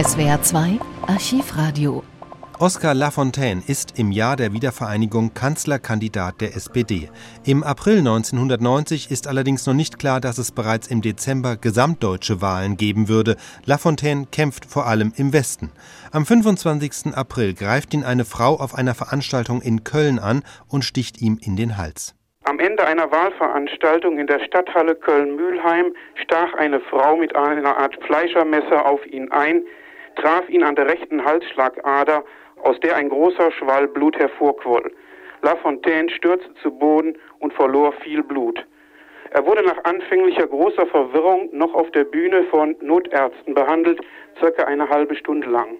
SWR 2 Archivradio. Oskar Lafontaine ist im Jahr der Wiedervereinigung Kanzlerkandidat der SPD. Im April 1990 ist allerdings noch nicht klar, dass es bereits im Dezember gesamtdeutsche Wahlen geben würde. Lafontaine kämpft vor allem im Westen. Am 25. April greift ihn eine Frau auf einer Veranstaltung in Köln an und sticht ihm in den Hals. Am Ende einer Wahlveranstaltung in der Stadthalle Köln-Mühlheim stach eine Frau mit einer Art Fleischermesser auf ihn ein, traf ihn an der rechten Halsschlagader aus der ein großer Schwall Blut hervorquoll. Lafontaine stürzte zu Boden und verlor viel Blut. Er wurde nach anfänglicher großer Verwirrung noch auf der Bühne von Notärzten behandelt, circa eine halbe Stunde lang.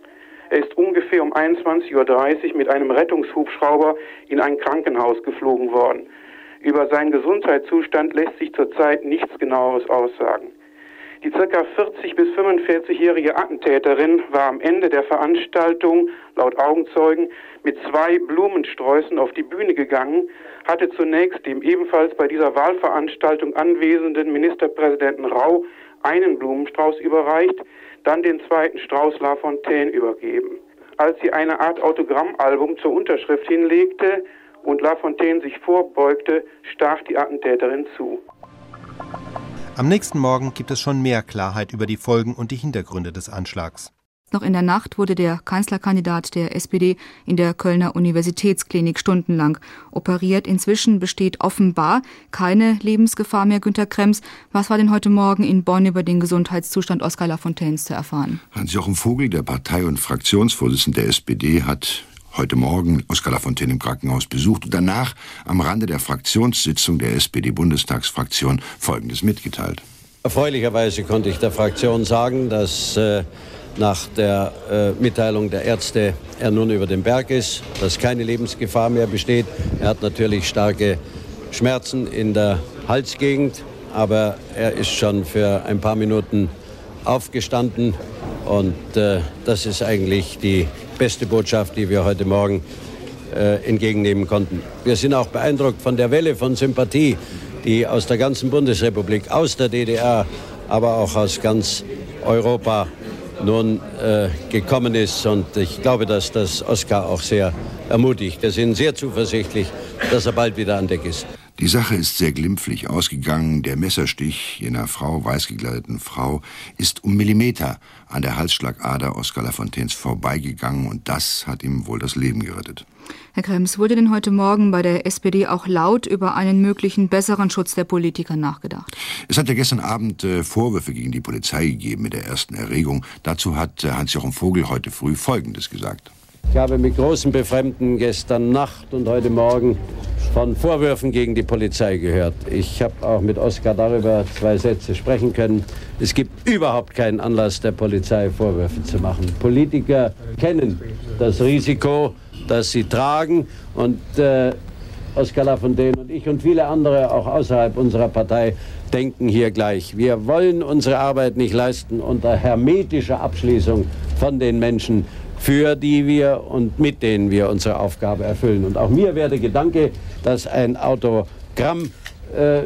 Er ist ungefähr um 21.30 Uhr mit einem Rettungshubschrauber in ein Krankenhaus geflogen worden. Über seinen Gesundheitszustand lässt sich zurzeit nichts genaueres aussagen. Die ca. 40 bis 45-jährige Attentäterin war am Ende der Veranstaltung laut Augenzeugen mit zwei Blumensträußen auf die Bühne gegangen, hatte zunächst dem ebenfalls bei dieser Wahlveranstaltung anwesenden Ministerpräsidenten Rau einen Blumenstrauß überreicht, dann den zweiten Strauß La Fontaine übergeben. Als sie eine Art Autogrammalbum zur Unterschrift hinlegte und La Fontaine sich vorbeugte, stach die Attentäterin zu. Am nächsten Morgen gibt es schon mehr Klarheit über die Folgen und die Hintergründe des Anschlags. Noch in der Nacht wurde der Kanzlerkandidat der SPD in der Kölner Universitätsklinik stundenlang operiert. Inzwischen besteht offenbar keine Lebensgefahr mehr. Günter Krems, was war denn heute Morgen in Bonn über den Gesundheitszustand Oskar Lafontaines zu erfahren? Hans-Jochen Vogel, der Partei- und Fraktionsvorsitzende der SPD, hat heute Morgen Oskar Lafontaine im Krankenhaus besucht und danach am Rande der Fraktionssitzung der SPD-Bundestagsfraktion Folgendes mitgeteilt. Erfreulicherweise konnte ich der Fraktion sagen, dass äh, nach der äh, Mitteilung der Ärzte er nun über den Berg ist, dass keine Lebensgefahr mehr besteht. Er hat natürlich starke Schmerzen in der Halsgegend, aber er ist schon für ein paar Minuten aufgestanden und äh, das ist eigentlich die beste Botschaft, die wir heute Morgen äh, entgegennehmen konnten. Wir sind auch beeindruckt von der Welle von Sympathie, die aus der ganzen Bundesrepublik, aus der DDR, aber auch aus ganz Europa nun äh, gekommen ist. Und ich glaube, dass das Oskar auch sehr ermutigt. Wir sind sehr zuversichtlich, dass er bald wieder an Deck ist. Die Sache ist sehr glimpflich ausgegangen. Der Messerstich jener Frau, weißgekleideten Frau, ist um Millimeter an der Halsschlagader Oskar Lafontaines vorbeigegangen und das hat ihm wohl das Leben gerettet. Herr Krems, wurde denn heute Morgen bei der SPD auch laut über einen möglichen besseren Schutz der Politiker nachgedacht? Es hat ja gestern Abend äh, Vorwürfe gegen die Polizei gegeben mit der ersten Erregung. Dazu hat äh, Hans-Jochen Vogel heute früh Folgendes gesagt. Ich habe mit großem Befremden gestern Nacht und heute Morgen von Vorwürfen gegen die Polizei gehört. Ich habe auch mit Oskar darüber zwei Sätze sprechen können. Es gibt überhaupt keinen Anlass, der Polizei Vorwürfe zu machen. Politiker kennen das Risiko, das sie tragen und äh, Oskar Lafontaine und ich und viele andere auch außerhalb unserer Partei denken hier gleich. Wir wollen unsere Arbeit nicht leisten unter hermetischer Abschließung von den Menschen, für die wir und mit denen wir unsere Aufgabe erfüllen. Und auch mir wäre der Gedanke, dass ein Autogramm äh, äh,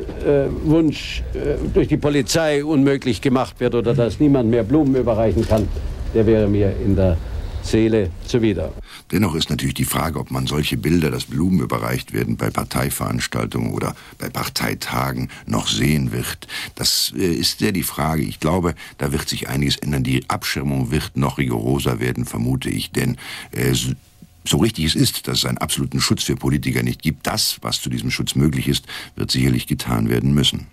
Wunsch äh, durch die Polizei unmöglich gemacht wird oder dass niemand mehr Blumen überreichen kann, der wäre mir in der Seele zuwider. Dennoch ist natürlich die Frage, ob man solche Bilder, dass Blumen überreicht werden bei Parteiveranstaltungen oder bei Parteitagen, noch sehen wird. Das äh, ist sehr die Frage. Ich glaube, da wird sich einiges ändern. Die Abschirmung wird noch rigoroser werden, vermute ich, denn äh, so richtig es ist, dass es einen absoluten Schutz für Politiker nicht gibt, das, was zu diesem Schutz möglich ist, wird sicherlich getan werden müssen.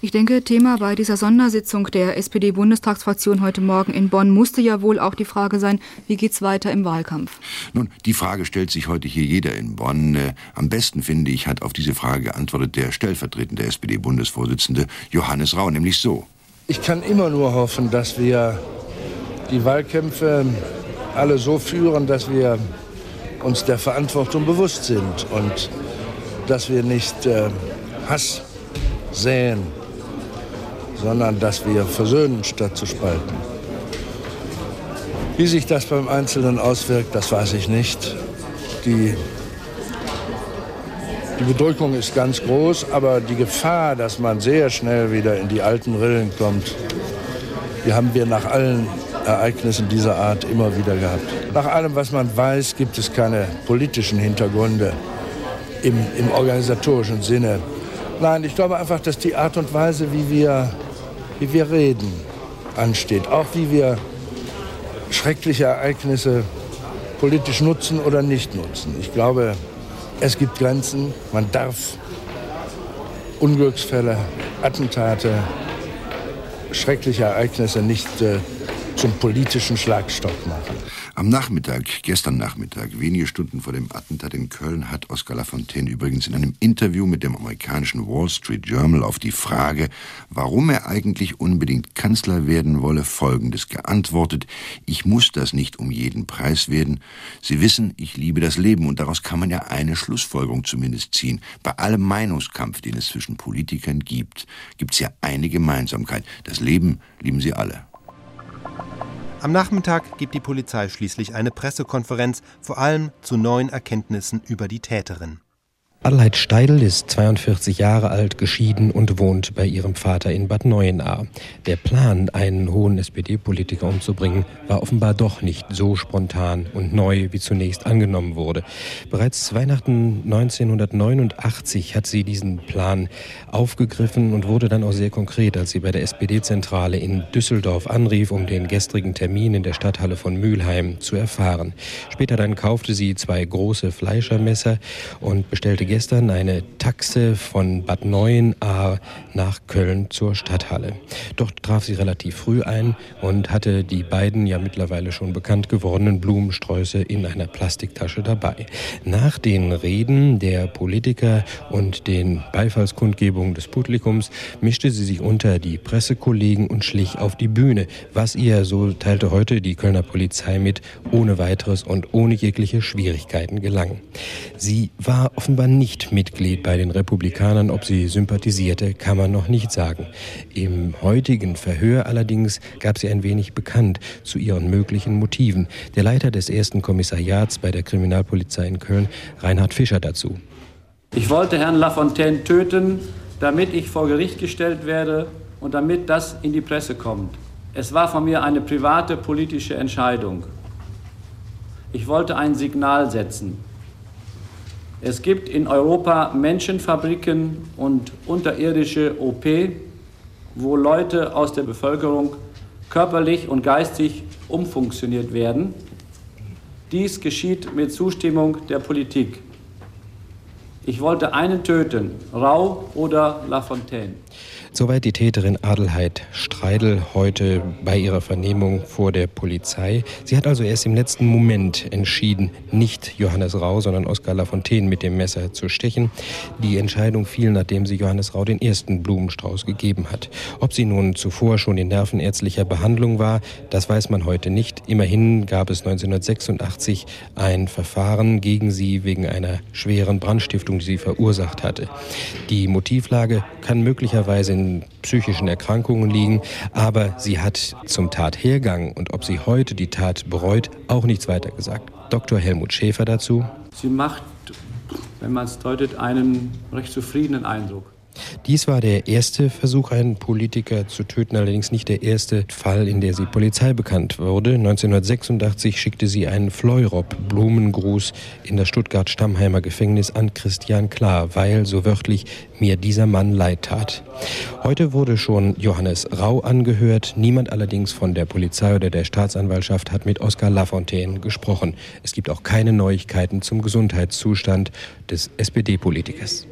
Ich denke, Thema bei dieser Sondersitzung der SPD-Bundestagsfraktion heute Morgen in Bonn musste ja wohl auch die Frage sein, wie geht's weiter im Wahlkampf? Nun, die Frage stellt sich heute hier jeder in Bonn. Äh, am besten, finde ich, hat auf diese Frage geantwortet der stellvertretende SPD-Bundesvorsitzende Johannes Rau, nämlich so. Ich kann immer nur hoffen, dass wir die Wahlkämpfe alle so führen, dass wir uns der Verantwortung bewusst sind und dass wir nicht äh, Hass säen, sondern dass wir versöhnen statt zu spalten. Wie sich das beim Einzelnen auswirkt, das weiß ich nicht. Die, die Bedrückung ist ganz groß, aber die Gefahr, dass man sehr schnell wieder in die alten Rillen kommt, die haben wir nach allen Ereignissen dieser Art immer wieder gehabt. Nach allem, was man weiß, gibt es keine politischen Hintergründe im, im organisatorischen Sinne. Nein, ich glaube einfach, dass die Art und Weise, wie wir, wie wir reden, ansteht. Auch wie wir schreckliche Ereignisse politisch nutzen oder nicht nutzen. Ich glaube, es gibt Grenzen. Man darf Unglücksfälle, Attentate, schreckliche Ereignisse nicht äh, zum politischen Schlagstock machen. Am Nachmittag, gestern Nachmittag, wenige Stunden vor dem Attentat in Köln, hat Oskar Lafontaine übrigens in einem Interview mit dem amerikanischen Wall Street Journal auf die Frage, warum er eigentlich unbedingt Kanzler werden wolle, Folgendes geantwortet. Ich muss das nicht um jeden Preis werden. Sie wissen, ich liebe das Leben und daraus kann man ja eine Schlussfolgerung zumindest ziehen. Bei allem Meinungskampf, den es zwischen Politikern gibt, gibt es ja eine Gemeinsamkeit. Das Leben lieben sie alle. Am Nachmittag gibt die Polizei schließlich eine Pressekonferenz, vor allem zu neuen Erkenntnissen über die Täterin. Adelheid Steidl ist 42 Jahre alt, geschieden und wohnt bei ihrem Vater in Bad Neuenahr. Der Plan, einen hohen SPD-Politiker umzubringen, war offenbar doch nicht so spontan und neu, wie zunächst angenommen wurde. Bereits Weihnachten 1989 hat sie diesen Plan aufgegriffen und wurde dann auch sehr konkret, als sie bei der SPD-Zentrale in Düsseldorf anrief, um den gestrigen Termin in der Stadthalle von Mülheim zu erfahren. Später dann kaufte sie zwei große Fleischermesser und bestellte gestern eine Taxe von Bad Neuenahr nach Köln zur Stadthalle. Dort traf sie relativ früh ein und hatte die beiden ja mittlerweile schon bekannt gewordenen Blumensträuße in einer Plastiktasche dabei. Nach den Reden der Politiker und den Beifallskundgebungen des Publikums mischte sie sich unter die Pressekollegen und schlich auf die Bühne, was ihr, so teilte heute die Kölner Polizei mit, ohne weiteres und ohne jegliche Schwierigkeiten gelang. Sie war offenbar nicht Mitglied bei den Republikanern. Ob sie sympathisierte, kann man noch nicht sagen. Im heutigen Verhör allerdings gab sie ein wenig bekannt zu ihren möglichen Motiven. Der Leiter des ersten Kommissariats bei der Kriminalpolizei in Köln, Reinhard Fischer, dazu. Ich wollte Herrn Lafontaine töten, damit ich vor Gericht gestellt werde und damit das in die Presse kommt. Es war von mir eine private politische Entscheidung. Ich wollte ein Signal setzen. Es gibt in Europa Menschenfabriken und unterirdische OP, wo Leute aus der Bevölkerung körperlich und geistig umfunktioniert werden. Dies geschieht mit Zustimmung der Politik. Ich wollte einen töten, Rau oder Lafontaine. Soweit die Täterin Adelheid Streidel heute bei ihrer Vernehmung vor der Polizei. Sie hat also erst im letzten Moment entschieden, nicht Johannes Rau, sondern Oskar Lafontaine mit dem Messer zu stechen. Die Entscheidung fiel, nachdem sie Johannes Rau den ersten Blumenstrauß gegeben hat. Ob sie nun zuvor schon in nervenärztlicher Behandlung war, das weiß man heute nicht. Immerhin gab es 1986 ein Verfahren gegen sie wegen einer schweren Brandstiftung, die sie verursacht hatte. Die Motivlage kann möglicherweise in psychischen Erkrankungen liegen, aber sie hat zum Tathergang und ob sie heute die Tat bereut, auch nichts weiter gesagt. Dr. Helmut Schäfer dazu. Sie macht, wenn man es deutet, einen recht zufriedenen Eindruck. Dies war der erste Versuch, einen Politiker zu töten, allerdings nicht der erste Fall, in der sie Polizei bekannt wurde. 1986 schickte sie einen Fleurop-Blumengruß in das Stuttgart-Stammheimer Gefängnis an Christian Klar, weil, so wörtlich, mir dieser Mann leid tat. Heute wurde schon Johannes Rau angehört. Niemand allerdings von der Polizei oder der Staatsanwaltschaft hat mit Oskar Lafontaine gesprochen. Es gibt auch keine Neuigkeiten zum Gesundheitszustand des SPD-Politikers.